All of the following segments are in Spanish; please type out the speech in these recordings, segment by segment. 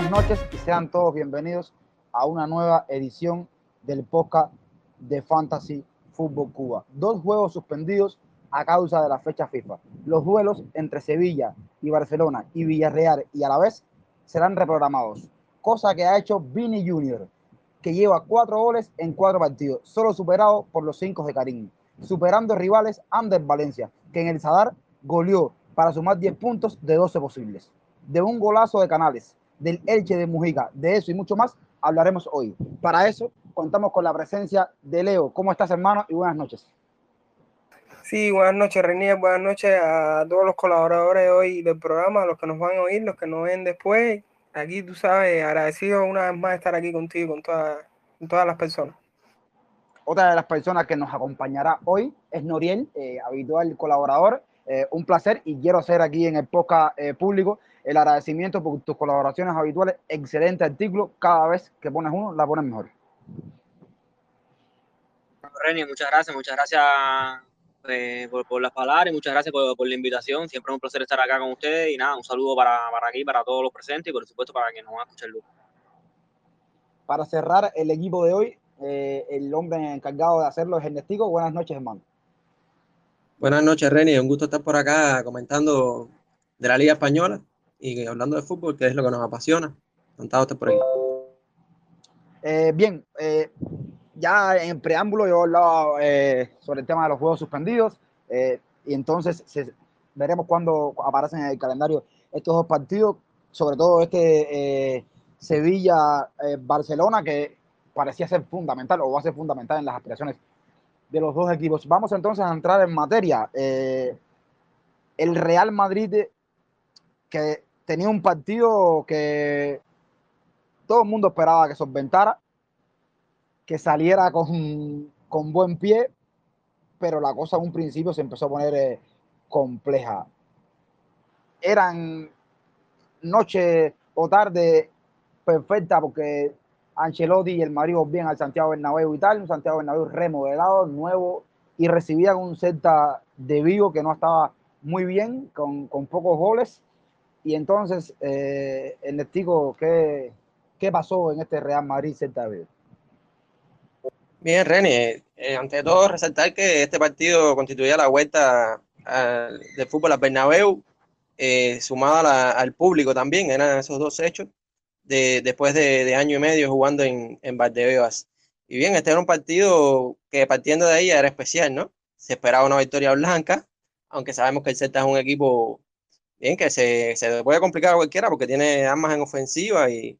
buenas noches y sean todos bienvenidos a una nueva edición del podcast de Fantasy Fútbol Cuba. Dos juegos suspendidos a causa de la fecha FIFA. Los duelos entre Sevilla y Barcelona y Villarreal y a la vez serán reprogramados, cosa que ha hecho Vini Junior, que lleva cuatro goles en cuatro partidos, solo superado por los cinco de Karim, superando rivales Ander Valencia, que en el Sadar goleó para sumar 10 puntos de 12 posibles. De un golazo de Canales, del Elche de Mujica, de eso y mucho más hablaremos hoy. Para eso contamos con la presencia de Leo. ¿Cómo estás, hermano? Y buenas noches. Sí, buenas noches, René. Buenas noches a todos los colaboradores hoy del programa, los que nos van a oír, los que nos ven después. Aquí, tú sabes, agradecido una vez más de estar aquí contigo, con, con todas las personas. Otra de las personas que nos acompañará hoy es Noriel, eh, habitual colaborador. Eh, un placer y quiero hacer aquí en el podcast eh, público el agradecimiento por tus colaboraciones habituales. Excelente artículo. Cada vez que pones uno, la pones mejor. Reni, muchas gracias, muchas gracias eh, por, las palabras y muchas gracias por, la invitación. Siempre es un placer estar acá con ustedes y nada, un saludo para, para aquí, para todos los presentes y por supuesto para quienes nos van a escuchar luego. Para cerrar el equipo de hoy, eh, el hombre encargado de hacerlo es Ernestico. Buenas noches, hermano. Buenas noches, Reni. Un gusto estar por acá comentando de la Liga Española y hablando de fútbol, que es lo que nos apasiona. Encantado de por ahí. Eh, bien, eh, ya en preámbulo yo hablaba eh, sobre el tema de los juegos suspendidos y entonces veremos cuándo aparecen en el calendario estos dos partidos, sobre todo este Sevilla-Barcelona que parecía ser fundamental o va a ser fundamental en las aspiraciones de los dos equipos. Vamos entonces a entrar en materia. el Real Madrid que tenía un partido que todo el mundo esperaba que solventara, que saliera con, con buen pie, pero la cosa en un principio se empezó a poner eh, compleja. Eran noche o tarde perfecta porque Ancelotti y el Madrid bien al Santiago Bernabéu y tal, un Santiago Bernabéu remodelado, nuevo, y recibían un Celta de Vigo que no estaba muy bien, con, con pocos goles, y entonces, eh, Ernestico, ¿qué, ¿qué pasó en este Real Madrid Celta Bien, René, eh, ante todo resaltar que este partido constituía la vuelta del fútbol a Bernabéu, eh, sumado al público también, eran esos dos hechos, de, después de, año y medio jugando en, en Valdebeas. Y bien, este era un partido que partiendo de ahí era especial, ¿no? Se esperaba una victoria blanca, aunque sabemos que el Celta es un equipo bien, que se, se puede complicar a cualquiera porque tiene armas en ofensiva y,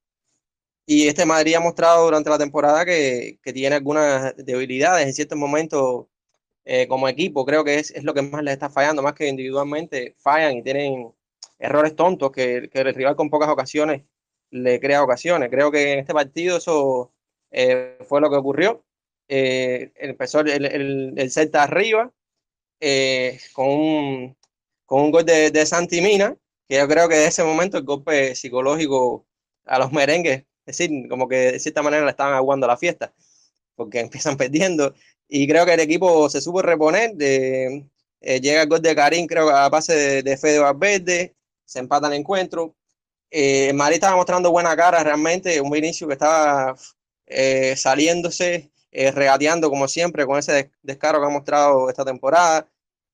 y este Madrid ha mostrado durante la temporada que, que tiene algunas debilidades en ciertos momentos eh, como equipo. Creo que es, es, lo que más les está fallando, más que individualmente fallan y tienen errores tontos que, que el rival con pocas ocasiones le crea ocasiones. Creo que en este partido eso eh, fue lo que ocurrió. Eh, empezó el, el, el Celta arriba con un con un gol de, de Santi Mina, que yo creo que de ese momento el golpe psicológico a los merengues, es decir, como que de cierta manera le estaban aguando la fiesta, porque empiezan perdiendo. Y creo que el equipo se supo reponer. De, eh, llega el gol de Karim, creo a base de, de Fede Valverde, se empata el encuentro. Eh, Madrid estaba mostrando buena cara realmente, un inicio que estaba eh, saliéndose, eh, regateando como siempre con ese descaro que ha mostrado esta temporada.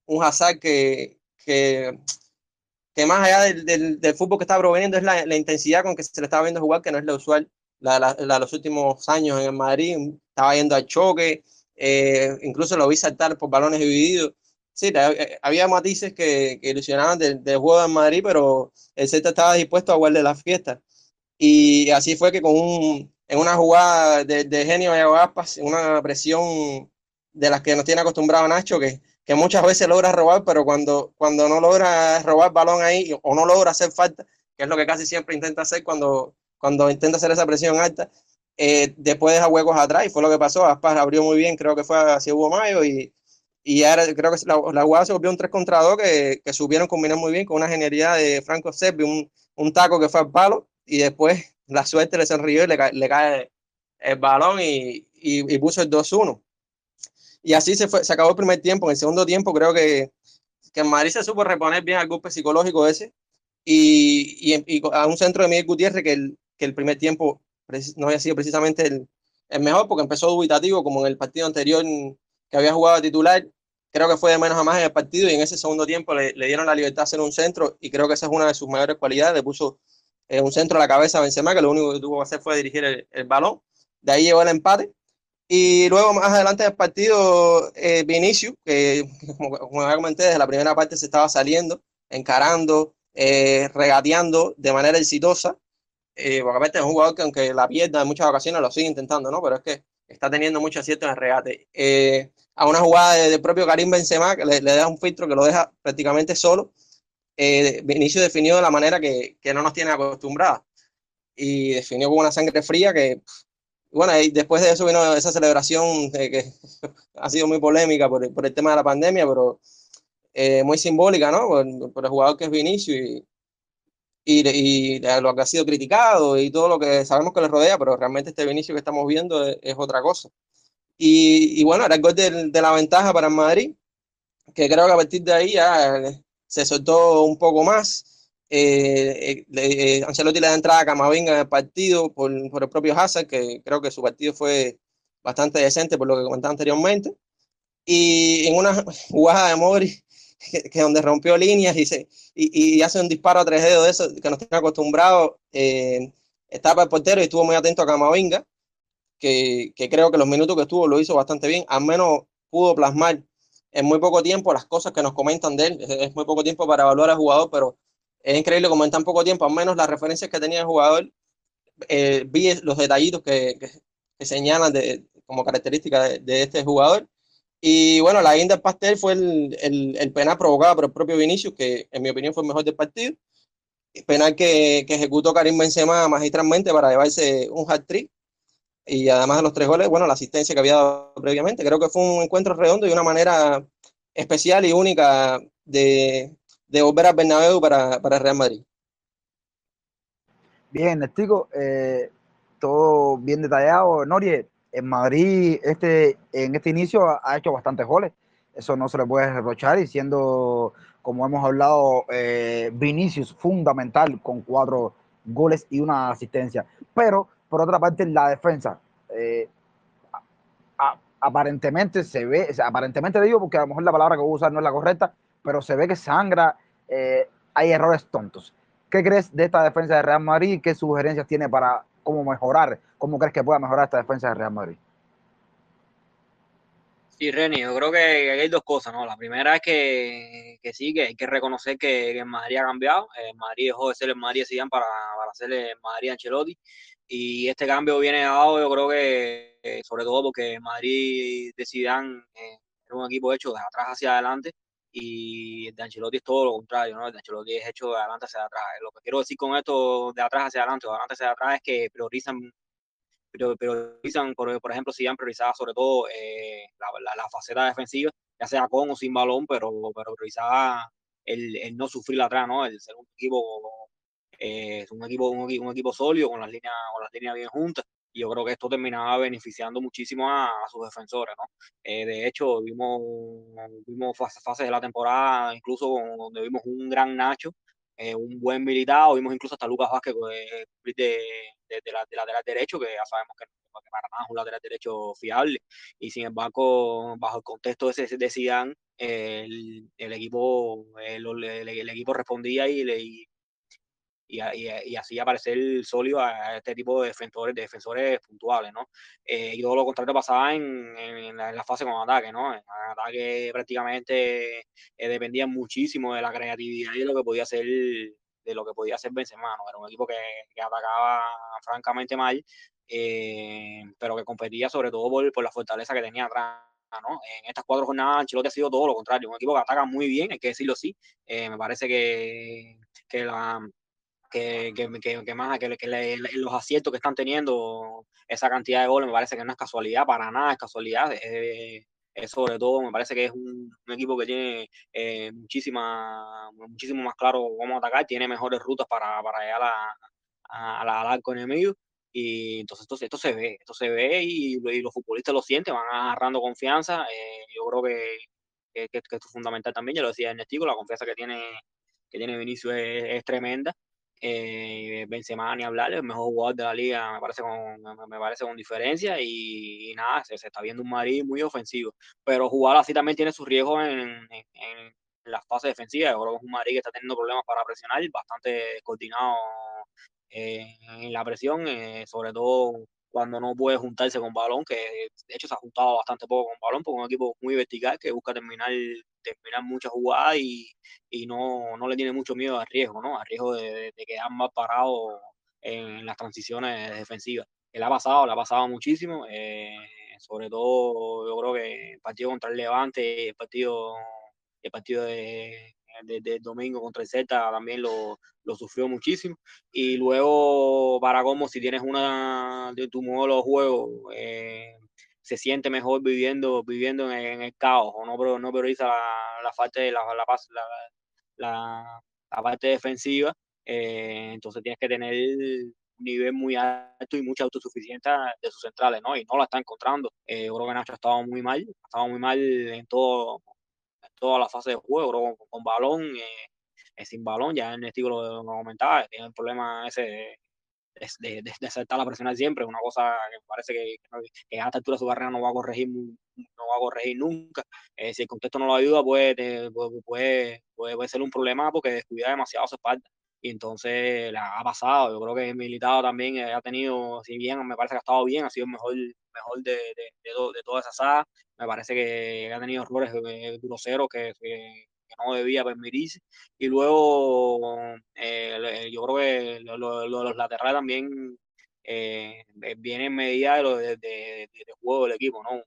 Un Hazard que, que, que más allá del, del, del, fútbol que está proveniendo es la, la, intensidad con que se le estaba viendo jugar, que no es lo usual la, la, la los últimos años en el Madrid. Estaba yendo al choque, eh, incluso lo vi saltar por balones divididos. Sí, eh, había matices que, que ilusionaban del, del, juego del Madrid, pero el Celta estaba dispuesto a guardar la fiesta. Y así fue que con un, en una jugada de, de genio una presión de las que nos tiene acostumbrado Nacho, que que muchas veces logra robar, pero cuando, cuando no logra robar balón ahí o no logra hacer falta, que es lo que casi siempre intenta hacer cuando, cuando intenta hacer esa presión alta, eh, después deja huecos atrás y fue lo que pasó. Aspas abrió muy bien, creo que fue hacia Hugo Mayo y, y ahora creo que la, la jugada se volvió un 3 contra 2 que, que supieron combinar muy bien con una genialidad de Franco Servi, un, un taco que fue al palo y después la suerte le sonrió y le, le cae el balón y, y, y puso el 2-1. Y así se, fue, se acabó el primer tiempo. En el segundo tiempo creo que, que Madrid se supo reponer bien al golpe psicológico ese. Y, y, a un centro de Miguel Gutiérrez que que el primer tiempo no había sido precisamente el, el mejor porque empezó dubitativo como en el partido anterior que había jugado titular. Creo que fue de menos a más en el partido y en ese segundo tiempo le, le dieron la libertad de hacer un centro y creo que esa es una de sus mayores cualidades. Le puso eh, un centro a la cabeza a Benzema, que lo único que tuvo que hacer fue dirigir el, el balón. De ahí llegó el empate. Y luego más adelante del partido, eh, Vinicius, que como, como ya comenté, desde la primera parte se estaba saliendo, encarando, eh, regateando de manera exitosa. Eh, porque es un jugador que aunque la pierda en muchas ocasiones lo sigue intentando, ¿no? Pero es que está teniendo mucho acierto en el regate. Eh, a una jugada del propio Karim Benzema que le, le, da un filtro que lo deja prácticamente solo. Eh, Vinicius definió de la manera que, que no nos tiene acostumbrados y definió con una sangre fría que bueno, y después de eso vino esa celebración eh, que ha sido muy polémica por, por, el tema de la pandemia, pero eh, muy simbólica, ¿no? Por, por, el jugador que es Vinicius y, y, y, lo que ha sido criticado y todo lo que sabemos que le rodea, pero realmente este Vinicius que estamos viendo es, es otra cosa. Y, y, bueno, era el gol de, de, la ventaja para el Madrid, que creo que a partir de ahí ya se soltó un poco más. Eh, eh, Ancelotti le da entrada a Camavinga en el partido por, por, el propio Hazard, que creo que su partido fue bastante decente por lo que comentaba anteriormente. Y en una jugada de Modri, que, que donde rompió líneas y, se, y, y, hace un disparo a tres dedos de eso que nos tiene acostumbrados, eh, estaba el portero y estuvo muy atento a Camavinga, que, que creo que los minutos que estuvo lo hizo bastante bien, al menos pudo plasmar en muy poco tiempo las cosas que nos comentan de él. Es muy poco tiempo para evaluar al jugador, pero es increíble como en tan poco tiempo, al menos las referencias que tenía el jugador, eh, vi los detallitos que, que, que señalan de, como característica de, de, este jugador. Y bueno, la guinda del pastel fue el, el, el, penal provocado por el propio Vinicius, que en mi opinión fue el mejor del partido. Penal que, que ejecutó Karim Benzema magistralmente para llevarse un hat-trick. Y además de los tres goles, bueno, la asistencia que había dado previamente. Creo que fue un encuentro redondo y una manera especial y única de, de volver al Bernabéu para, para Real Madrid. Bien, Nestico, eh, todo bien detallado. Norie, en Madrid este, en este inicio ha hecho bastantes goles. Eso no se le puede reprochar y siendo, como hemos hablado, eh, Vinicius fundamental con cuatro goles y una asistencia. Pero, por otra parte, la defensa. Eh, a, aparentemente se ve, aparentemente digo porque a lo mejor la palabra que voy a usar no es la correcta, pero se ve que sangra, eh, hay errores tontos. ¿Qué crees de esta defensa de Real Madrid? ¿Qué sugerencias tiene para cómo mejorar? ¿Cómo crees que pueda mejorar esta defensa de Real Madrid? Sí, Reni, yo creo que hay dos cosas, ¿no? La primera es que, que sí, que hay que reconocer que, Madrid ha cambiado. El Madrid dejó de ser el Madrid Zidane para, para ser el Madrid Ancelotti. Y este cambio viene dado, yo creo que, eh, sobre todo porque Madrid de Zidane eh, un equipo hecho de atrás hacia adelante y de Ancelotti es todo lo contrario, ¿no? De Ancelotti es hecho de adelante hacia atrás. Lo que quiero decir con esto de atrás hacia adelante de adelante hacia atrás es que priorizan, priorizan por, ejemplo, si han priorizado sobre todo eh, la, faceta defensiva, ya sea con o sin balón, pero, pero priorizaba el, el no sufrir atrás, ¿no? El ser un equipo, eh, un equipo, un, un equipo sólido, con las líneas, con las líneas bien juntas y yo creo que esto terminaba beneficiando muchísimo a, a sus defensores, ¿no? Eh, de hecho, vimos, vimos fases fase de la temporada, incluso donde vimos un gran Nacho, eh, un buen militado, vimos incluso hasta Lucas Vázquez eh, de, de, de, la, de, lateral derecho, que ya sabemos que, que para nada es un lateral derecho fiable, y sin embargo, bajo el contexto de, de Zidane, el, el, equipo, el, el, el, equipo respondía y, le, y y, y, y, así aparecer sólido a este tipo de defensores, de defensores puntuales, ¿no? Eh, y todo lo contrario pasaba en, en, la, en, la, fase con ataque, ¿no? En ataque prácticamente eh, dependía muchísimo de la creatividad y de lo que podía hacer de lo que podía hacer Benzema, ¿no? Era un equipo que, que atacaba francamente mal, eh, pero que competía sobre todo por, por la fortaleza que tenía atrás. ¿no? En estas cuatro jornadas Ancelotti ha sido todo lo contrario, un equipo que ataca muy bien, hay que decirlo así. Eh, me parece que, que la, que, que, que, más que, los aciertos que están teniendo esa cantidad de goles me parece que no es casualidad para nada es casualidad eh, es sobre todo me parece que es un, equipo que tiene eh, muchísima muchísimo más claro cómo atacar tiene mejores rutas para, para llegar a, a, al arco enemigo y entonces esto, esto se ve esto se ve y, los futbolistas lo sienten van agarrando confianza eh, yo creo que, que, esto es fundamental también ya lo decía Ernestico la confianza que tiene que tiene Vinicius es tremenda Eh, Benzema ni hablar, el mejor jugador de la liga, me parece con, me parece con diferencia y, nada, se, está viendo un Madrid muy ofensivo, pero jugar así también tiene sus riesgos en, en, la fase defensiva, yo creo que es un Madrid que está teniendo problemas para presionar, bastante coordinado eh, en la presión, eh, sobre todo cuando no puede juntarse con balón, que de hecho se ha juntado bastante poco con balón, porque es un equipo muy vertical que busca terminar, terminar muchas jugadas y, y no, no, le tiene mucho miedo al riesgo, ¿no? Al riesgo de, de quedar más parado en las transiciones defensivas. Él ha pasado, le ha pasado muchísimo, eh, sobre todo yo creo que el partido contra el Levante, el partido, el partido de, de, domingo contra el Celta también lo, lo, sufrió muchísimo. Y luego, para como si tienes una de tu modelo de juego, eh, se siente mejor viviendo, viviendo en, el caos, o no, no prioriza la, la, de la, la, la, parte defensiva, eh, entonces tienes que tener un nivel muy alto y mucha autosuficiencia de sus centrales, ¿no? Y no la está encontrando. Eh, creo que Nacho ha estado muy mal, ha estado muy mal en todo, toda la fase de juego, con, balón, eh, sin balón, ya en el estilo lo, comentaba, tiene el problema ese de, de, de, aceptar la presión siempre, una cosa que parece que, que, a esta altura de su carrera no va a corregir no va a corregir nunca. Eh, si el contexto no lo ayuda, puede, puede, puede, ser un problema porque descuida demasiado su espalda. Y entonces ha pasado. Yo creo que militado también ha tenido, si bien me parece que ha estado bien, ha sido el mejor, mejor de, de, de, toda esa saga me parece que ha tenido errores eh, groseros que, que, no debía permitirse. Y luego eh, yo creo que lo, lo, los laterales también eh, vienen en medida de, de, de, juego del equipo, ¿no?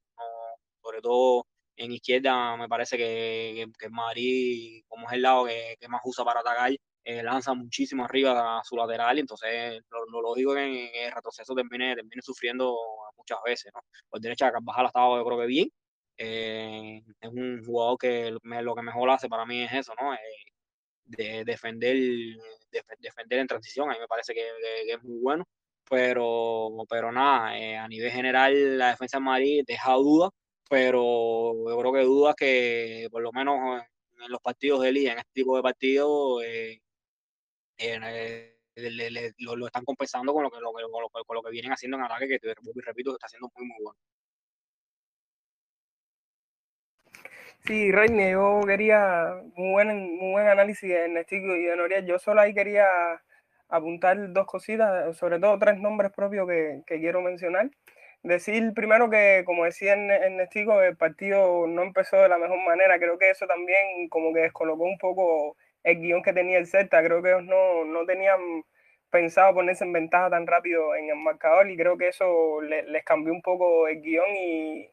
sobre todo en izquierda me parece que, que, Madrid, como es el lado que, que más usa para atacar, eh, lanza muchísimo arriba a su lateral y entonces lo, lógico es que en el retroceso termine, termine sufriendo muchas veces, ¿no? Por derecha Carvajal ha estado yo creo que bien, eh, es un jugador que lo que mejor hace para mí es eso, ¿no? Eh, de defender, defender en transición, a mí me parece que, es muy bueno, pero, pero nada, a nivel general la defensa de Madrid deja dudas, pero yo creo que dudas que por lo menos en los partidos de liga, en este tipo de partidos, lo, están compensando con lo que, lo, con lo que vienen haciendo en ataque, que repito, que está haciendo muy, muy bueno. Sí, Reine, yo quería muy buen, muy buen análisis de Ernestico y de Noriel. Yo solo ahí quería apuntar dos cositas, sobre todo tres nombres propios que, que quiero mencionar. Decir primero que, como decía Ernestico, el partido no empezó de la mejor manera. Creo que eso también como que descolocó un poco el guion que tenía el Celta. Creo que ellos no, no tenían pensado ponerse en ventaja tan rápido en el marcador y creo que eso les cambió un poco el guion y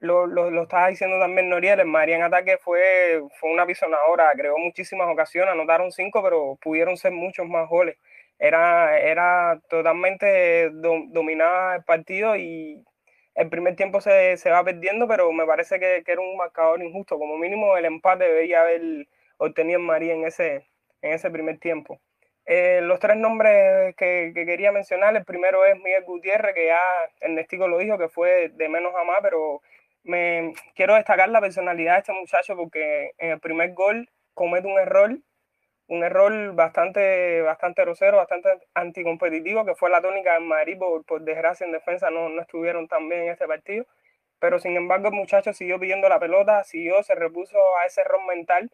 lo, lo, lo, estaba diciendo también Noriel, el María en ataque fue, fue una pisonadora, creó muchísimas ocasiones, anotaron cinco, pero pudieron ser muchos más goles. Era, era totalmente dominada el partido y el primer tiempo se, se va perdiendo, pero me parece que, que, era un marcador injusto. Como mínimo el empate debería haber obtenido en María en ese, en ese primer tiempo. Eh, los tres nombres que, que, quería mencionar, el primero es Miguel Gutiérrez, que ya Ernestico lo dijo, que fue de menos a más, pero me quiero destacar la personalidad de este muchacho porque en el primer gol comete un error, un error bastante, bastante grosero, bastante anticompetitivo, que fue la tónica en Madrid, por, por desgracia en defensa no, no estuvieron tan bien en este partido, pero sin embargo el muchacho siguió pidiendo la pelota, siguió, se repuso a ese error mental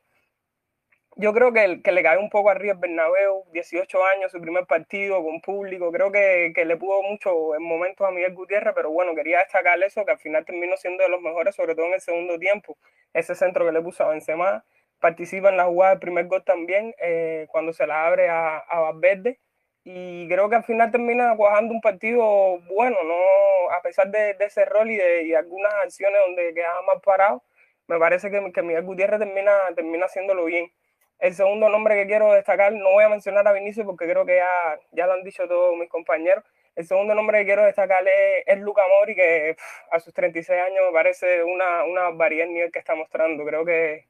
yo creo que, que le cae un poco arriba el Bernabéu, 18 años, su primer partido con público, creo que, que, le pudo mucho en momentos a Miguel Gutiérrez, pero bueno, quería destacar eso, que al final terminó siendo de los mejores, sobre todo en el segundo tiempo, ese centro que le puso a Benzema, participa en la jugada del primer gol también, eh, cuando se la abre a, a Valverde, y creo que al final termina cuajando un partido bueno, no a pesar de, de ese rol y de y algunas acciones donde quedaba más parado, me parece que, que Miguel Gutiérrez termina, termina haciéndolo bien. El segundo nombre que quiero destacar, no voy a mencionar a Vinicio porque creo que ya, ya lo han dicho todos mis compañeros. El segundo nombre que quiero destacar es, es Luca Mori, que a sus 36 años me parece una, una barbaridad el nivel que está mostrando. Creo que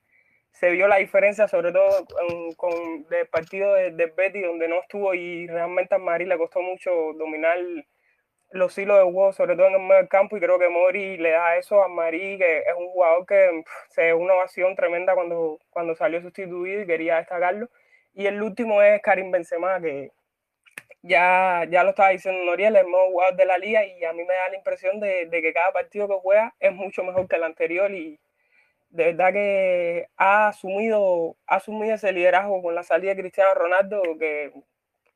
se vio la diferencia, sobre todo con, con el partido de, de Betty, donde no estuvo y realmente a Mari le costó mucho dominar los hilos de juego, sobre todo en el medio del campo, y creo que Mori le da eso a Marí, que es un jugador que se una ovación tremenda cuando, cuando salió sustituido y quería destacarlo. Y el último es Karim Benzema, que ya, ya lo estaba diciendo Noriel, el nuevo jugador de la liga, y a mí me da la impresión de, de, que cada partido que juega es mucho mejor que el anterior y de verdad que ha asumido, ha asumido ese liderazgo con la salida de Cristiano Ronaldo, que,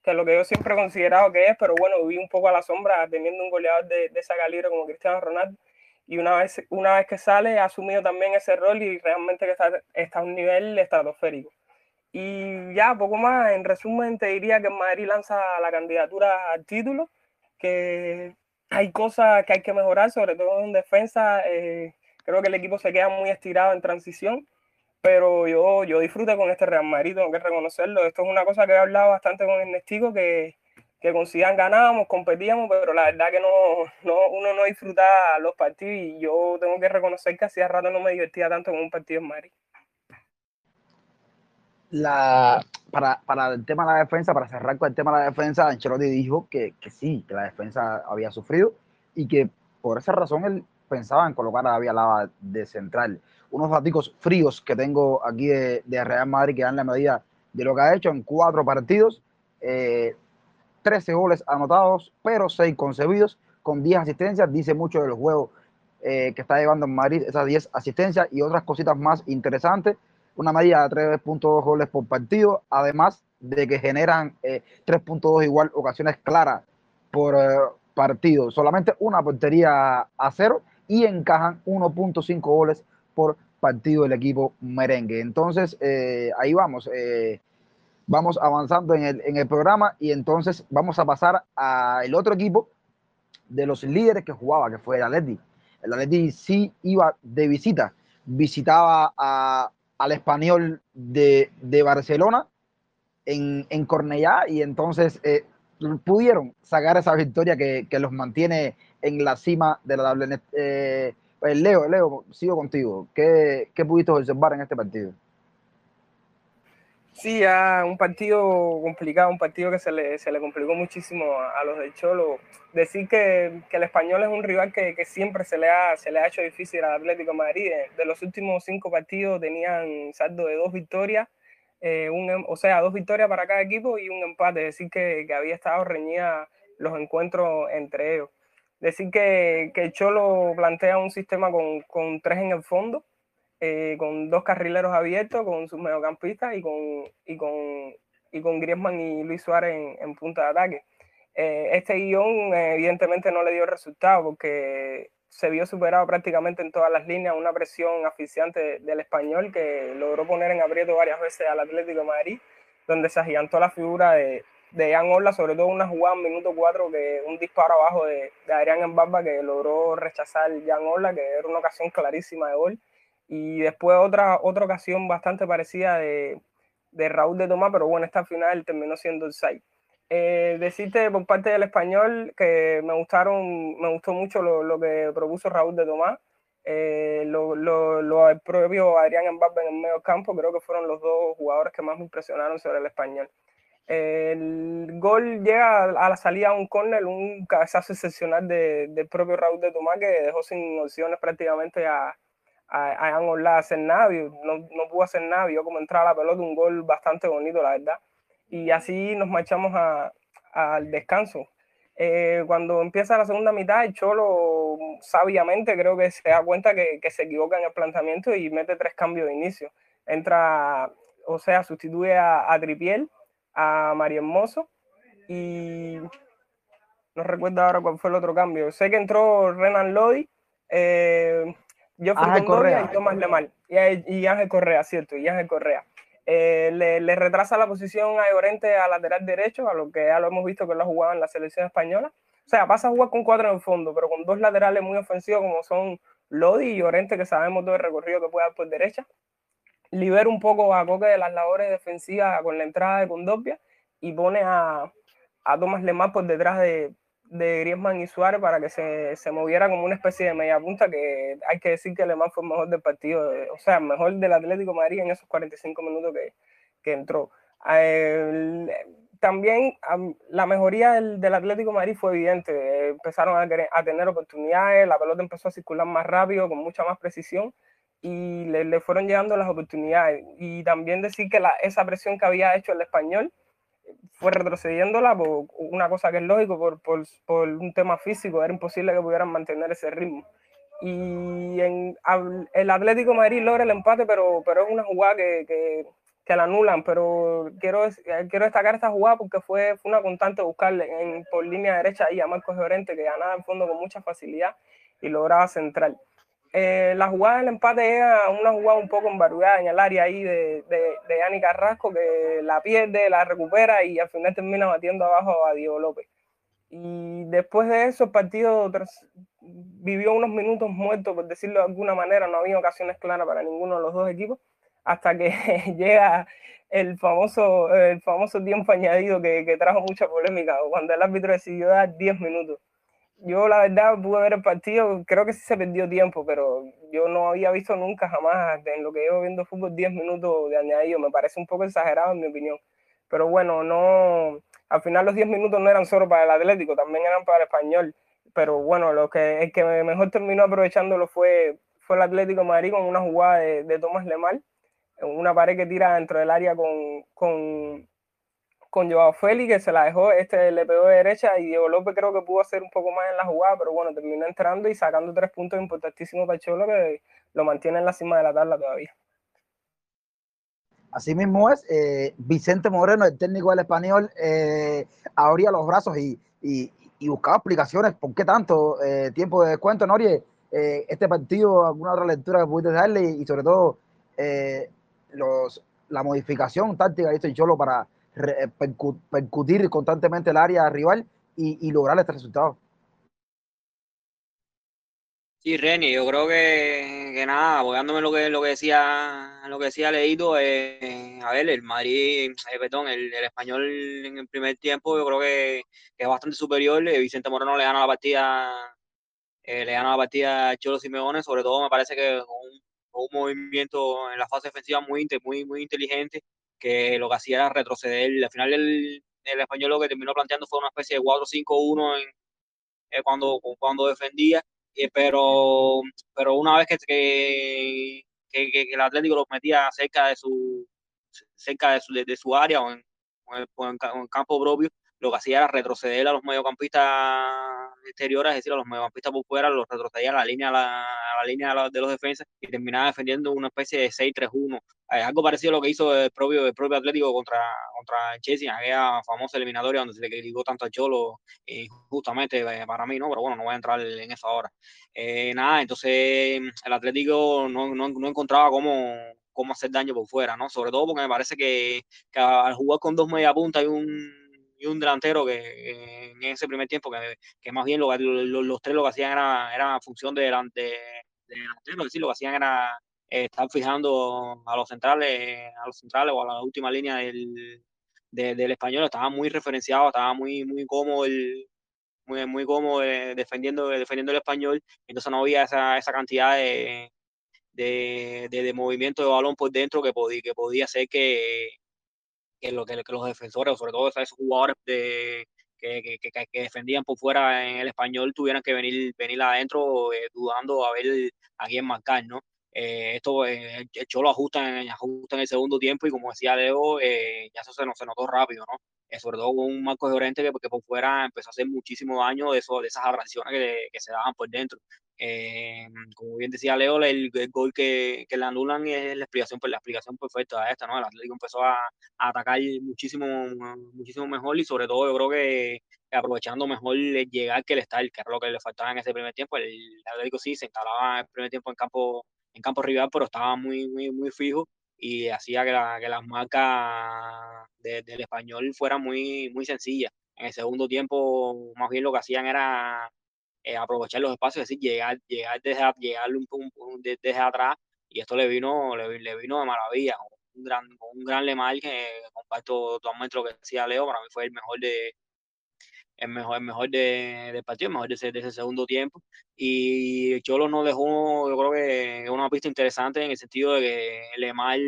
que lo que yo siempre he considerado que es, pero bueno, vi un poco a la sombra teniendo un goleador de, de esa calibre como Cristiano Ronaldo y una vez, una vez que sale ha asumido también ese rol y realmente que está, está a un nivel estratosférico. Y ya, poco más, en resumen, te diría que Madrid lanza la candidatura al título, que hay cosas que hay que mejorar, sobre todo en defensa. Eh, creo que el equipo se queda muy estirado en transición, pero yo, yo disfruto con este Real Madrid, tengo que reconocerlo. Esto es una cosa que he hablado bastante con Ernestico, que que consigan ganábamos, competíamos, pero la verdad que no, no, uno no disfrutaba los partidos y yo tengo que reconocer que hacía rato no me divertía tanto con un partido en Madrid. La, para, para, el tema de la defensa, para cerrar con el tema de la defensa, Ancelotti dijo que, que sí, que la defensa había sufrido y que por esa razón él pensaba en colocar a David Alaba de central. Unos datos fríos que tengo aquí de, de, Real Madrid que dan la medida de lo que ha hecho en cuatro partidos. Eh, 13 goles anotados, pero 6 concebidos, con 10 asistencias. Dice mucho del juego eh, que está llevando en Madrid, esas 10 asistencias y otras cositas más interesantes. Una medida de 3.2 goles por partido, además de que generan eh, 3.2 igual ocasiones claras por eh, partido. Solamente una portería a cero y encajan 1.5 goles por partido del equipo merengue. Entonces, eh, ahí vamos. Eh, vamos avanzando en el, en el programa y entonces vamos a pasar al otro equipo de los líderes que jugaba, que fue el Atleti. El Atleti sí iba de visita, visitaba a, al español de, de Barcelona en, en, Cornellá y entonces eh, pudieron sacar esa victoria que, que, los mantiene en la cima de la. Eh, pues, Leo, Leo, sigo contigo. ¿Qué, ¿Qué pudiste observar en este partido? Sí, ya un partido complicado, un partido que se le, se le complicó muchísimo a, los del Cholo. Decir que, que, el español es un rival que, que, siempre se le, ha, se le ha hecho difícil al Atlético Madrid. De los últimos cinco partidos tenían saldo de dos victorias, eh, un, o sea, dos victorias para cada equipo y un empate. Decir que, que había estado reñida los encuentros entre ellos. Decir que, que Cholo plantea un sistema con, con tres en el fondo eh, con dos carrileros abiertos, con sus mediocampistas y con, y con, y con Griezmann y Luis Suárez en, en punta de ataque. Eh, este guion evidentemente no le dio resultado porque se vio superado prácticamente en todas las líneas, una presión asfixiante del español que logró poner en aprieto varias veces al Atlético de Madrid, donde se agigantó la figura de, de Jan Orla, sobre todo una jugada en minuto 4, que un disparo abajo de, de Adrián Embamba que logró rechazar Jan Orla, que era una ocasión clarísima de gol y después otra, otra ocasión bastante parecida de, de Raúl de Tomás, pero bueno, esta final terminó siendo el 6. Eh, decirte por parte del español que me gustaron, me gustó mucho lo, lo que propuso Raúl de Tomás, eh, lo, lo, lo, el propio Adrián Mbappé en el medio campo, creo que fueron los dos jugadores que más me impresionaron sobre el español. El gol llega a la salida a un córner, un cabezazo excepcional de, del propio Raúl de Tomás que dejó sin opciones prácticamente a, a, a Orla hacer nada, no, no pudo hacer nada, vio como entraba la pelota, un gol bastante bonito, la verdad. Y así nos marchamos al descanso. Eh, cuando empieza la segunda mitad, el Cholo sabiamente creo que se da cuenta que, que, se equivoca en el planteamiento y mete tres cambios de inicio. Entra, o sea, sustituye a, a Tripiel, a María Hermoso y no recuerdo ahora cuál fue el otro cambio. Sé que entró Renan Lodi, eh, fui Correa y Tomás Lemar. Y, y, Ángel Correa, cierto, y Ángel Correa. Eh, le, le, retrasa la posición a Llorente a lateral derecho, a lo que ya lo hemos visto que lo ha jugado en la selección española. O sea, pasa a jugar con cuatro en el fondo, pero con dos laterales muy ofensivos como son Lodi y Llorente, que sabemos todo el recorrido que puede dar por derecha. Libera un poco a Coque de las labores defensivas con la entrada de Condopia y pone a, a Tomás Lemar por detrás de, de Griezmann y Suárez para que se, se, moviera como una especie de media punta que hay que decir que Lemán fue el mejor del partido, o sea, mejor del Atlético Madrid en esos 45 minutos que, que entró. El, también la mejoría del, del, Atlético Madrid fue evidente, empezaron a, a, tener oportunidades, la pelota empezó a circular más rápido, con mucha más precisión y le, fueron llegando las oportunidades. Y también decir que la, esa presión que había hecho el español fue retrocediéndola por una cosa que es lógico, por, por, por un tema físico, era imposible que pudieran mantener ese ritmo. Y en, el Atlético Madrid logra el empate, pero, pero es una jugada que, que, que la anulan. Pero quiero, quiero destacar esta jugada porque fue, fue una constante buscarle en, por línea derecha ahí a Marcos Llorente, que ganaba en fondo con mucha facilidad y lograba central. Eh, la jugada del empate era una jugada un poco embarullada en el área ahí de, de, de Carrasco, que la pierde, la recupera y al final termina batiendo abajo a Diego López. Y después de eso, el partido vivió unos minutos muertos, por decirlo de alguna manera, no había ocasiones claras para ninguno de los dos equipos, hasta que llega el famoso, el famoso tiempo añadido que, que trajo mucha polémica, cuando el árbitro decidió dar 10 minutos yo la verdad pude ver el partido, creo que sí se perdió tiempo, pero yo no había visto nunca jamás en lo que llevo viendo fútbol 10 minutos de añadido, me parece un poco exagerado en mi opinión. Pero bueno, no, al final los 10 minutos no eran solo para el Atlético, también eran para el Español. Pero bueno, lo que, el que mejor terminó aprovechándolo fue, fue el Atlético Madrid con una jugada de, de Tomás Lemar, una pared que tira dentro del área con, con con Joao Félix, que se la dejó, este le pegó de derecha y Diego López creo que pudo hacer un poco más en la jugada, pero bueno, terminó entrando y sacando tres puntos importantísimos para Cholo que lo mantiene en la cima de la tabla todavía. Así mismo es, eh, Vicente Moreno, el técnico del español, eh, abría los brazos y, y, y, buscaba explicaciones, ¿por qué tanto eh, tiempo de descuento, Norie? este partido, alguna otra lectura que pudiste darle y, sobre todo los, la modificación táctica que hizo Cholo para eh, percutir constantemente el área rival y, lograr este resultado. Sí, Reni, yo creo que, nada, apoyándome lo que lo que decía lo que decía Leito, eh, a ver, el Madrid, eh, perdón, el, el, español en el primer tiempo, yo creo que, es bastante superior. Eh, Vicente Moreno le gana la partida, le gana la partida a Cholo Simeone, sobre todo me parece que un, un movimiento en la fase defensiva muy, muy, muy inteligente que lo que hacía era retroceder. Al final el, el español lo que terminó planteando fue una especie de 4-5-1 eh, cuando, cuando defendía, eh, pero, pero una vez que, que, que, el Atlético lo metía cerca de su cerca de su, de, su área o en, o o en, campo propio, lo que hacía era retroceder a los mediocampistas exteriores, es decir, a los mediocampistas por fuera, los retrocedía a la línea, a la, línea de, la, de, los defensas y terminaba defendiendo una especie de 6-3-1. Eh, algo parecido a lo que hizo el propio, el propio Atlético contra, contra Chelsea, aquella famosa eliminatoria donde se le criticó tanto a Cholo, eh, justamente eh, para mí, ¿no? Pero bueno, no voy a entrar en eso ahora. Eh, nada, entonces el Atlético no, no, no encontraba cómo, hacer daño por fuera, ¿no? Sobre todo porque me parece que, que al jugar con dos media punta y un y un delantero que en ese primer tiempo, que, que más bien lo, lo, los tres lo que hacían era, era función de, de, de delantero, es decir, lo que hacían era eh, estar fijando a los centrales, a los centrales o a la última línea del, de, del español, estaba muy referenciado, estaba muy, muy cómodo el, muy, muy cómodo eh, defendiendo, defendiendo el español, entonces no había esa, esa cantidad de, de, de, de, movimiento de balón por dentro que podía, que podía hacer que, que, lo, que, los defensores, sobre todo esos jugadores de, que, que, que, defendían por fuera en el español, tuvieran que venir, venir adentro eh, dudando a ver a quién marcar, ¿no? Eh, esto eh, el Cholo ajusta en, ajusta en el segundo tiempo y como decía Leo, eh, ya eso se, se notó rápido, ¿no? Eh, sobre todo con un Marco Llorente que, que por fuera empezó a hacer muchísimo daño de, eso, de esas aberraciones que, se daban por dentro. Eh, como bien decía Leo, el, gol que, que, le anulan es la explicación, pues, la explicación perfecta a esta, ¿no? El Atlético empezó a, atacar muchísimo, muchísimo mejor y sobre todo yo creo que aprovechando mejor el llegar que el estar, que era lo que le faltaba en ese primer tiempo. El, el Atlético sí se instalaba en el primer tiempo en campo en campo rival, pero estaba muy, muy, muy fijo y hacía que, la, que las marcas de, del español fueran muy, muy sencillas. En el segundo tiempo, más bien lo que hacían era eh, aprovechar los espacios, es decir, llegar, llegar desde, llegar un, un, desde atrás, y esto le vino, le, le vino de maravilla. Un gran, un gran Lemar que comparto totalmente lo que decía Leo, para mí fue el mejor de, el mejor, el mejor de, del partido, el mejor de ese, de ese, segundo tiempo. Y Cholo nos dejó, yo creo que una pista interesante en el sentido de que Lemar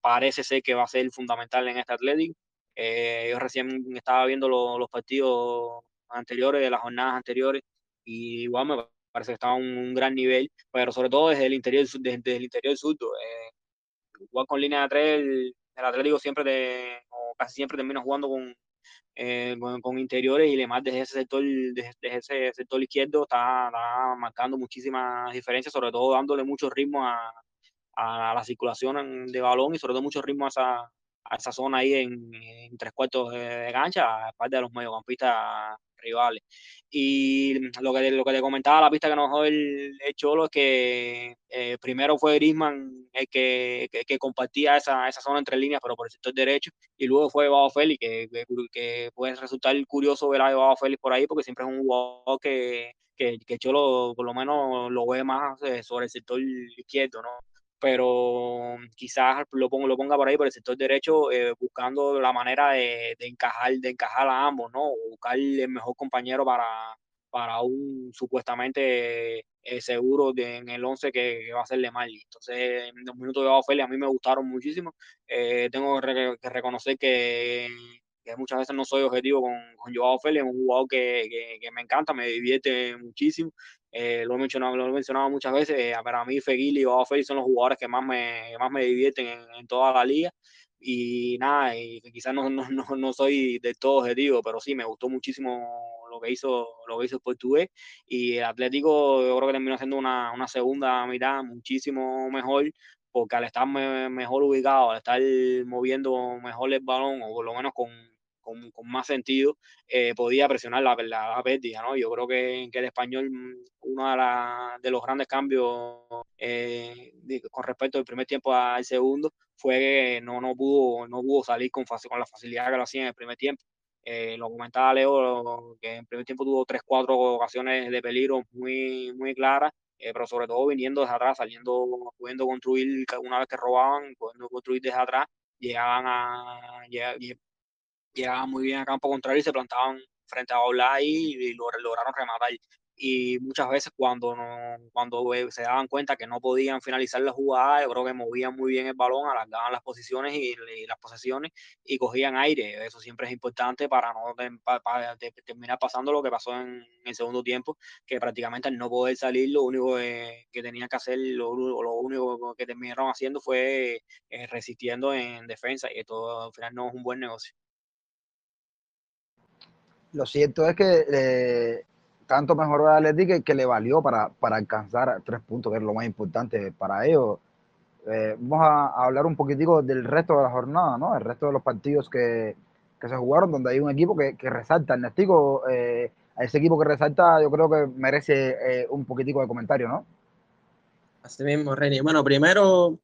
parece ser que va a ser fundamental en este Atlético. Eh, yo recién estaba viendo lo, los partidos anteriores, de las jornadas anteriores, y igual me parece que está a un, gran nivel, pero sobre todo desde el interior, desde, el interior sur. Eh, jugar con línea de tres, el, Atlético siempre, de, o casi siempre termina jugando con, eh, con, interiores y además desde ese sector, desde, ese sector izquierdo está, marcando muchísimas diferencias, sobre todo dándole mucho ritmo a, la circulación de balón y sobre todo mucho ritmo a esa, a esa zona ahí en, tres cuartos de, cancha, aparte de los mediocampistas rivales. Y lo que, lo que te comentaba, la pista que nos dejó el, Cholo es que eh, primero fue Grisman el que, que, compartía esa, esa, zona entre líneas, pero por el sector derecho, y luego fue Babo Félix, que, que, puede resultar curioso ver a Babo Félix por ahí, porque siempre es un jugador que, que, Cholo por lo menos lo ve más eh, sobre el sector izquierdo, ¿no? Pero quizás lo ponga, lo ponga por ahí por el sector derecho eh, buscando la manera de, encajar de encajar a ambos, ¿no? Buscar el mejor compañero para, para un supuestamente eh, seguro de, en el 11 que, va a hacerle mal. Entonces, en los minutos de Bajo a mí me gustaron muchísimo. Eh, tengo que, reconocer que, muchas veces no soy objetivo con, con Joao Félix, un jugador que, que, me encanta, me divierte muchísimo eh, lo, he mencionado, lo he mencionado muchas veces, eh, para mí Feguili y Boba Félix son los jugadores que más me, más me divierten en, toda la liga. Y nada, y quizás no, no, no, soy de todo objetivo, pero sí, me gustó muchísimo lo que hizo, lo que hizo el portugués. Y el Atlético yo creo que terminó haciendo una, una segunda mitad muchísimo mejor, porque al estar mejor ubicado, al estar moviendo mejor el balón, o por lo menos con, con, con más sentido, eh, podía presionar la, la, pérdida, ¿no? Yo creo que, que el español, mm, uno de, la, de los grandes cambios eh, con respecto al primer tiempo al segundo fue que no, no, pudo, no pudo salir con, con la facilidad que lo hacía en el primer tiempo. Eh, lo comentaba Leo, que en primer tiempo tuvo tres, cuatro ocasiones de peligro muy, muy claras, pero sobre todo viniendo desde atrás, saliendo, pudiendo construir una vez que robaban, pudiendo construir desde atrás, llegaban a, llegaban muy bien a campo contrario y se plantaban frente a Oblak y, y lograron rematar. Y muchas veces cuando no, cuando se daban cuenta que no podían finalizar la jugada, yo creo que movían muy bien el balón, alargaban las posiciones y, las posesiones y cogían aire. Eso siempre es importante para no terminar pasando lo que pasó en, el segundo tiempo, que prácticamente al no poder salir, lo único que, tenían que hacer, lo, lo, único que terminaron haciendo fue eh, resistiendo en defensa y esto al final no es un buen negocio lo cierto es que eh, tanto mejoró el Atlético que, le valió para, para alcanzar tres puntos, que es lo más importante para ellos. Eh, vamos a, hablar un poquitico del resto de la jornada, ¿no? El resto de los partidos que, que se jugaron, donde hay un equipo que, que resalta. Ernestico, eh, a ese equipo que resalta, yo creo que merece eh, un poquitico de comentario, ¿no? Así mismo, Reni. Bueno, primero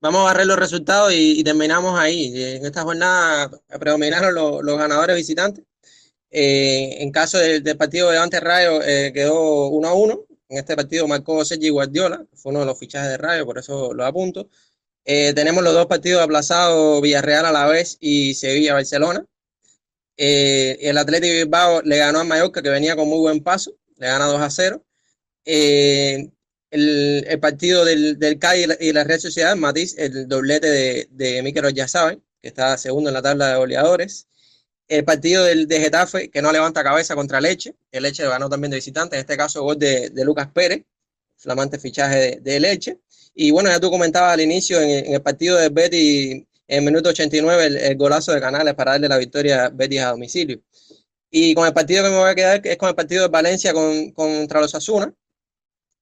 vamos a barrer los resultados y, terminamos ahí. En esta jornada predominaron los, los ganadores visitantes. Eh, en caso del, partido de Levante Rayo eh, quedó 1 a 1. En este partido marcó Sergi Guardiola, fue uno de los fichajes de Rayo, por eso lo apunto. Eh, tenemos los dos partidos aplazados, Villarreal a la vez y Sevilla-Barcelona. el Atlético Bilbao le ganó a Mallorca, que venía con muy buen paso, le gana 2 a 0. El, el, partido del, del Cádiz y la Real Sociedad, Matiz, el doblete de, de Mikel Oyarzabal, que está segundo en la tabla de goleadores el partido del, de Getafe, que no levanta cabeza contra Leche. El Leche ganó también de visitante, en este caso gol de, de Lucas Pérez, flamante fichaje de, Leche. Y bueno, ya tú comentabas al inicio en, el partido de Betty, en minuto 89, el, golazo de Canales para darle la victoria a Betty a domicilio. Y con el partido que me voy a quedar, que es con el partido de Valencia con, contra los Asuna,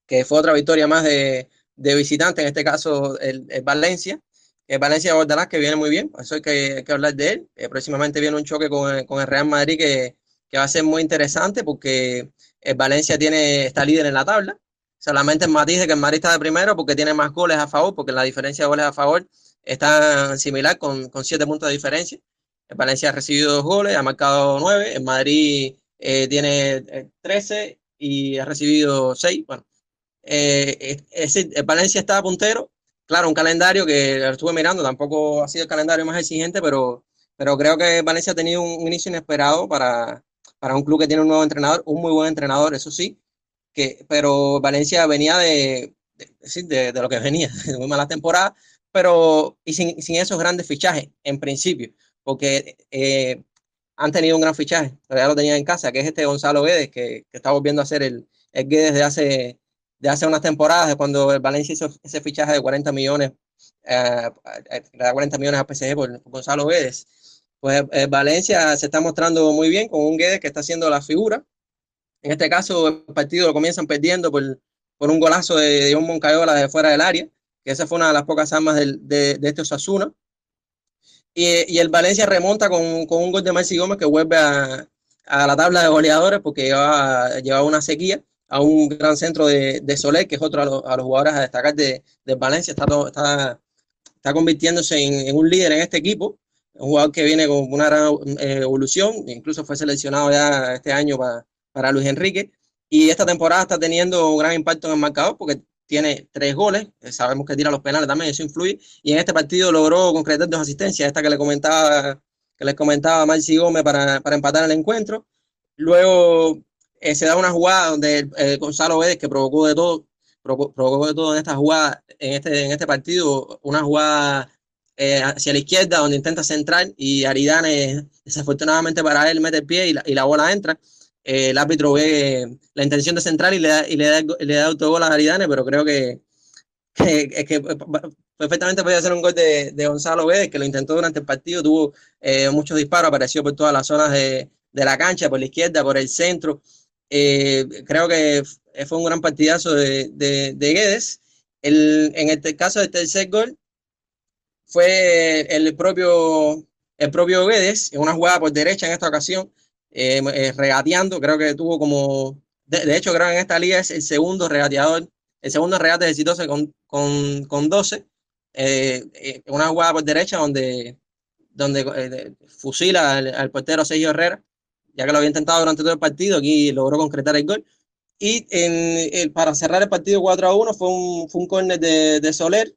que fue otra victoria más de, de visitante, en este caso el, el Valencia. Valencia Bordalás, que viene muy bien, eso hay que, que hablar de él. Eh, próximamente viene un choque con, el Real Madrid que, que, va a ser muy interesante porque el Valencia tiene, está líder en la tabla. Solamente el matiz de que el Madrid está de primero porque tiene más goles a favor, porque la diferencia de goles a favor está similar con, con siete puntos de diferencia. El Valencia ha recibido dos goles, ha marcado nueve. El Madrid eh, tiene 13 eh, y ha recibido seis. Bueno, el Valencia está puntero claro, un calendario que lo estuve mirando, tampoco ha sido el calendario más exigente, pero, pero creo que Valencia ha tenido un, inicio inesperado para, para un club que tiene un nuevo entrenador, un muy buen entrenador, eso sí, que, pero Valencia venía de, de, de, lo que venía, de muy mala temporada, pero y sin, sin esos grandes fichajes, en principio, porque eh, han tenido un gran fichaje, todavía lo tenían en casa, que es este Gonzalo Guedes, que, que está volviendo a ser el, el Guedes de hace, de hace unas temporadas, cuando el Valencia hizo ese fichaje de 40 millones, eh, 40 millones a PSG por, Gonzalo Guedes. Pues el Valencia se está mostrando muy bien con un Guedes que está haciendo la figura. En este caso, el partido lo comienzan perdiendo por, por un golazo de John Moncayola de fuera del área, que esa fue una de las pocas armas de, de, de este Osasuna. Y, y, el Valencia remonta con, con un gol de Maxi Gómez que vuelve a, a la tabla de goleadores porque llevaba, llevaba una sequía a un gran centro de, de Soler, que es otro a, a, los jugadores a destacar de, de Valencia. Está, está, está convirtiéndose en, en, un líder en este equipo. Un jugador que viene con una gran eh, evolución, incluso fue seleccionado ya este año para, para Luis Enrique. Y esta temporada está teniendo un gran impacto en el marcador porque tiene tres goles, eh, sabemos que tira los penales también, eso influye, y en este partido logró concretar dos asistencias, esta que le comentaba, que les comentaba Marci Gómez para, para empatar el encuentro. Luego eh, se da una jugada donde Gonzalo Vélez, que provocó de todo, provocó, provocó, de todo en esta jugada, en este, en este partido, una jugada eh, hacia la izquierda donde intenta centrar y Aridane, desafortunadamente para él, mete el pie y la, y la bola entra. Eh, el árbitro ve la intención de centrar y le da, y le da, le da autogol a Aridane, pero creo que, que, que, perfectamente podía ser un gol de, de Gonzalo Vélez, que lo intentó durante el partido, tuvo eh, muchos disparos, apareció por todas las zonas de, de, la cancha, por la izquierda, por el centro. Eh, creo que fue un gran partidazo de, de, de Guedes. El, en el caso del tercer gol, fue el propio, el propio Guedes, en una jugada por derecha en esta ocasión, eh, eh, regateando, creo que tuvo como, de, de, hecho creo que en esta liga es el segundo regateador, el segundo regate exitoso con, con, con 12, eh, una jugada por derecha donde, donde fusila al, al, portero Sergio Herrera, ya que lo había intentado durante todo el partido, aquí logró concretar el gol. Y en, para cerrar el partido 4 a 1 fue un, fue un córner de, de Soler,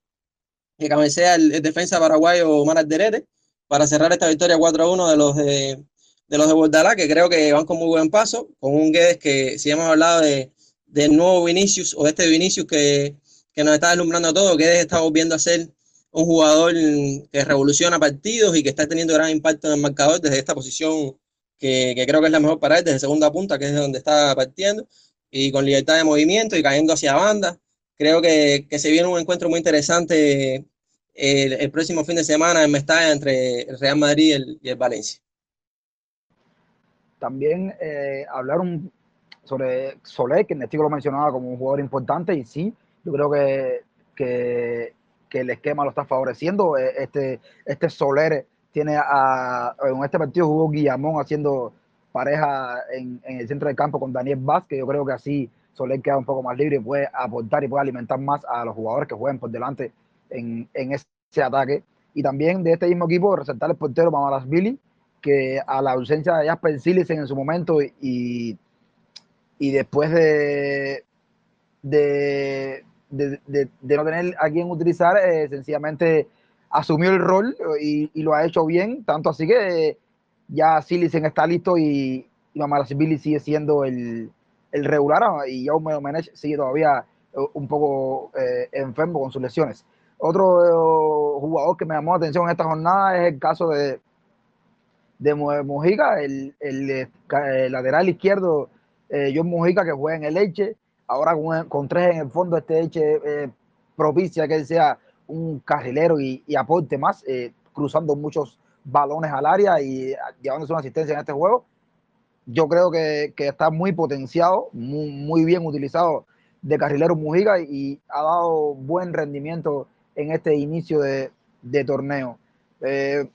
que cabecea el, el defensa paraguayo Omar Alderete, para cerrar esta victoria 4 a 1 de los de, de los de Bordalá, que creo que van con muy buen paso, con un Guedes que si hemos hablado de, del nuevo Vinicius o este Vinicius que, que nos está deslumbrando todo, Guedes está volviendo a ser un jugador que revoluciona partidos y que está teniendo gran impacto en el marcador desde esta posición que, que creo que es la mejor para él, desde segunda punta, que es de donde está partiendo, y con libertad de movimiento y cayendo hacia banda. Creo que, que se viene un encuentro muy interesante el, el, próximo fin de semana en Mestalla entre el Real Madrid y el, y el Valencia. También eh, hablar un, sobre Soler, que Nestico lo mencionaba como un jugador importante, y sí, yo creo que, que, que el esquema lo está favoreciendo. Este, este Soler tiene a, en este partido jugó Guillamón haciendo pareja en, en el centro del campo con Daniel Vázquez, yo creo que así Soler queda un poco más libre y puede aportar y puede alimentar más a los jugadores que jueguen por delante en, en ese ataque. Y también de este mismo equipo, resaltar el portero Mamalas Billy, que a la ausencia de Jasper Silisen en su momento y, y después de, de, de, de, de no tener a quien utilizar, eh, sencillamente asumió el rol y, y, lo ha hecho bien, tanto así que eh, ya Silisen está listo y, y Billy sigue siendo el, el regular y Jaume Domenech sigue todavía un poco eh, enfermo con sus lesiones. Otro eh, jugador que me llamó la atención en esta jornada es el caso de, de Mujica, el, el, lateral izquierdo eh, John Mujica que juega en el Leche, ahora con, tres en el fondo este Leche eh, propicia que sea un carrilero y, y aporte más, eh, cruzando muchos balones al área y llevándose una asistencia en este juego. Yo creo que, que está muy potenciado, muy, muy, bien utilizado de carrilero Mujica y, y ha dado buen rendimiento en este inicio de, de torneo. Eh,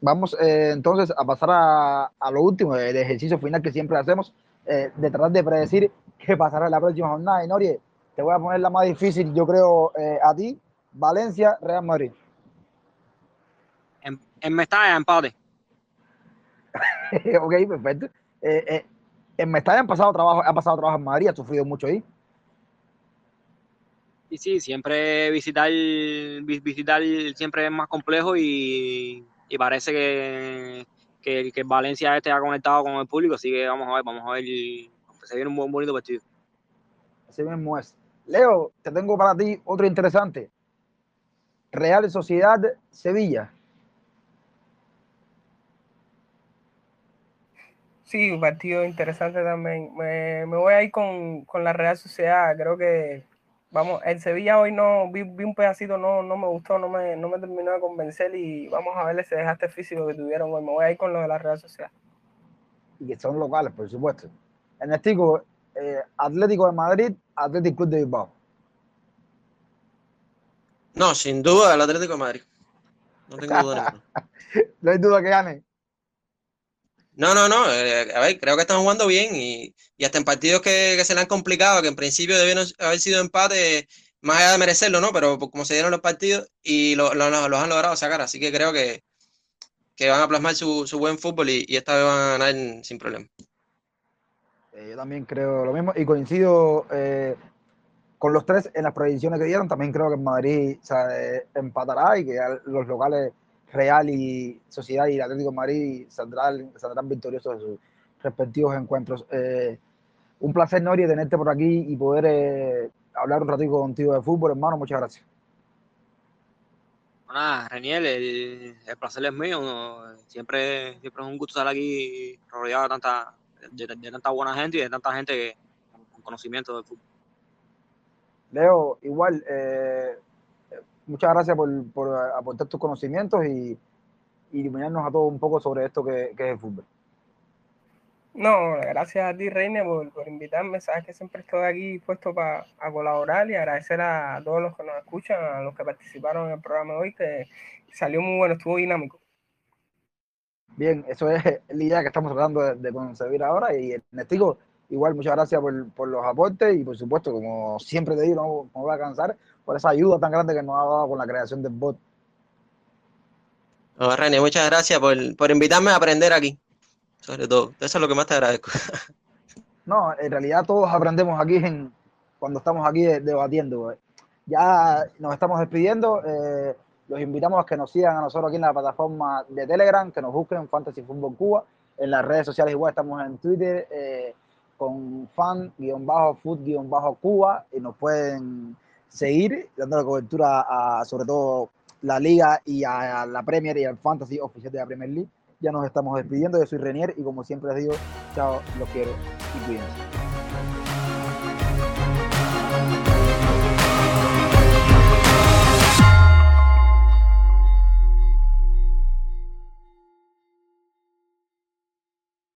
vamos eh, entonces a pasar a, a, lo último, el ejercicio final que siempre hacemos, eh, de tratar de predecir qué pasará en la próxima jornada. Y Norie, te voy a poner la más difícil, yo creo, eh, a ti, Valencia, Real Madrid. En, en Mestalla, empate. ok, perfecto. en Mestalla han pasado trabajo, ha pasado trabajo en Madrid, ha sufrido mucho ahí. Y sí, siempre visitar, visitar siempre es más complejo y, y parece que, que, que, Valencia este ha conectado con el público, así que vamos a ver, vamos a ver, se viene un buen bonito partido. Así mismo es. Leo, te tengo para ti otro interesante. Real Sociedad Sevilla. Sí, un partido interesante también. Me, me voy a ir con, con, la Real Sociedad. Creo que, vamos, el Sevilla hoy no, vi, vi, un pedacito, no, no me gustó, no me, no me terminó de convencer y vamos a ver ese desgaste físico que tuvieron hoy. Me voy a ir con lo de la Real Sociedad. Y que son locales, por supuesto. En este eh, Atlético de Madrid, Atlético Club de Bilbao. No, sin duda el Atlético de Madrid. No tengo duda no hay duda que gane. No, no, no. Eh, a ver, creo que están jugando bien y, y hasta en partidos que, que, se le han complicado, que en principio debieron haber sido empate, más allá de merecerlo, ¿no? Pero como se dieron los partidos y los lo, lo, han logrado sacar, así que creo que, que van a plasmar su, su buen fútbol y, y, esta vez van a ganar sin problema. Eh, yo también creo lo mismo y coincido eh, con los tres en las predicciones que dieron. También creo que en Madrid o eh, empatará y que los locales Real y Sociedad y Atlético de Madrid saldrán, saldrán victoriosos de sus respectivos encuentros. Eh, un placer, Nori, tenerte por aquí y poder eh, hablar un ratito contigo de fútbol, hermano. Muchas gracias. Nada, Reniel, el, placer es mío. Siempre, siempre es un gusto estar aquí rodeado de tanta, de, de tanta buena gente y de tanta gente con conocimiento del fútbol. Leo, igual, eh, muchas gracias por, por aportar tus conocimientos y, y iluminarnos a todos un poco sobre esto que, que es el fútbol. No, gracias a ti, Reine, por, por, invitarme. Sabes que siempre estoy aquí puesto para colaborar y agradecer a todos los que nos escuchan, a los que participaron en el programa de hoy, que salió muy bueno, estuvo dinámico. Bien, eso es la idea que estamos tratando de, de concebir ahora. Y Nestico, igual muchas gracias por, por, los aportes y por supuesto, como siempre te digo, no, no voy a cansar, por esa ayuda tan grande que nos ha dado con la creación del bot. No, René, muchas gracias por, por, invitarme a aprender aquí, sobre todo. Eso es lo que más te agradezco. No, en realidad todos aprendemos aquí en, cuando estamos aquí debatiendo. Ya nos estamos despidiendo. Eh, los invitamos a que nos sigan a nosotros aquí en la plataforma de Telegram, que nos busquen Fantasy Fútbol Cuba. En las redes sociales igual estamos en Twitter eh, con fan-food-cuba y nos pueden seguir dando la cobertura a, sobre todo la liga y a, la Premier y al Fantasy oficial de la Premier League. Ya nos estamos despidiendo. Yo soy Renier y como siempre les digo, chao, los quiero y cuídense.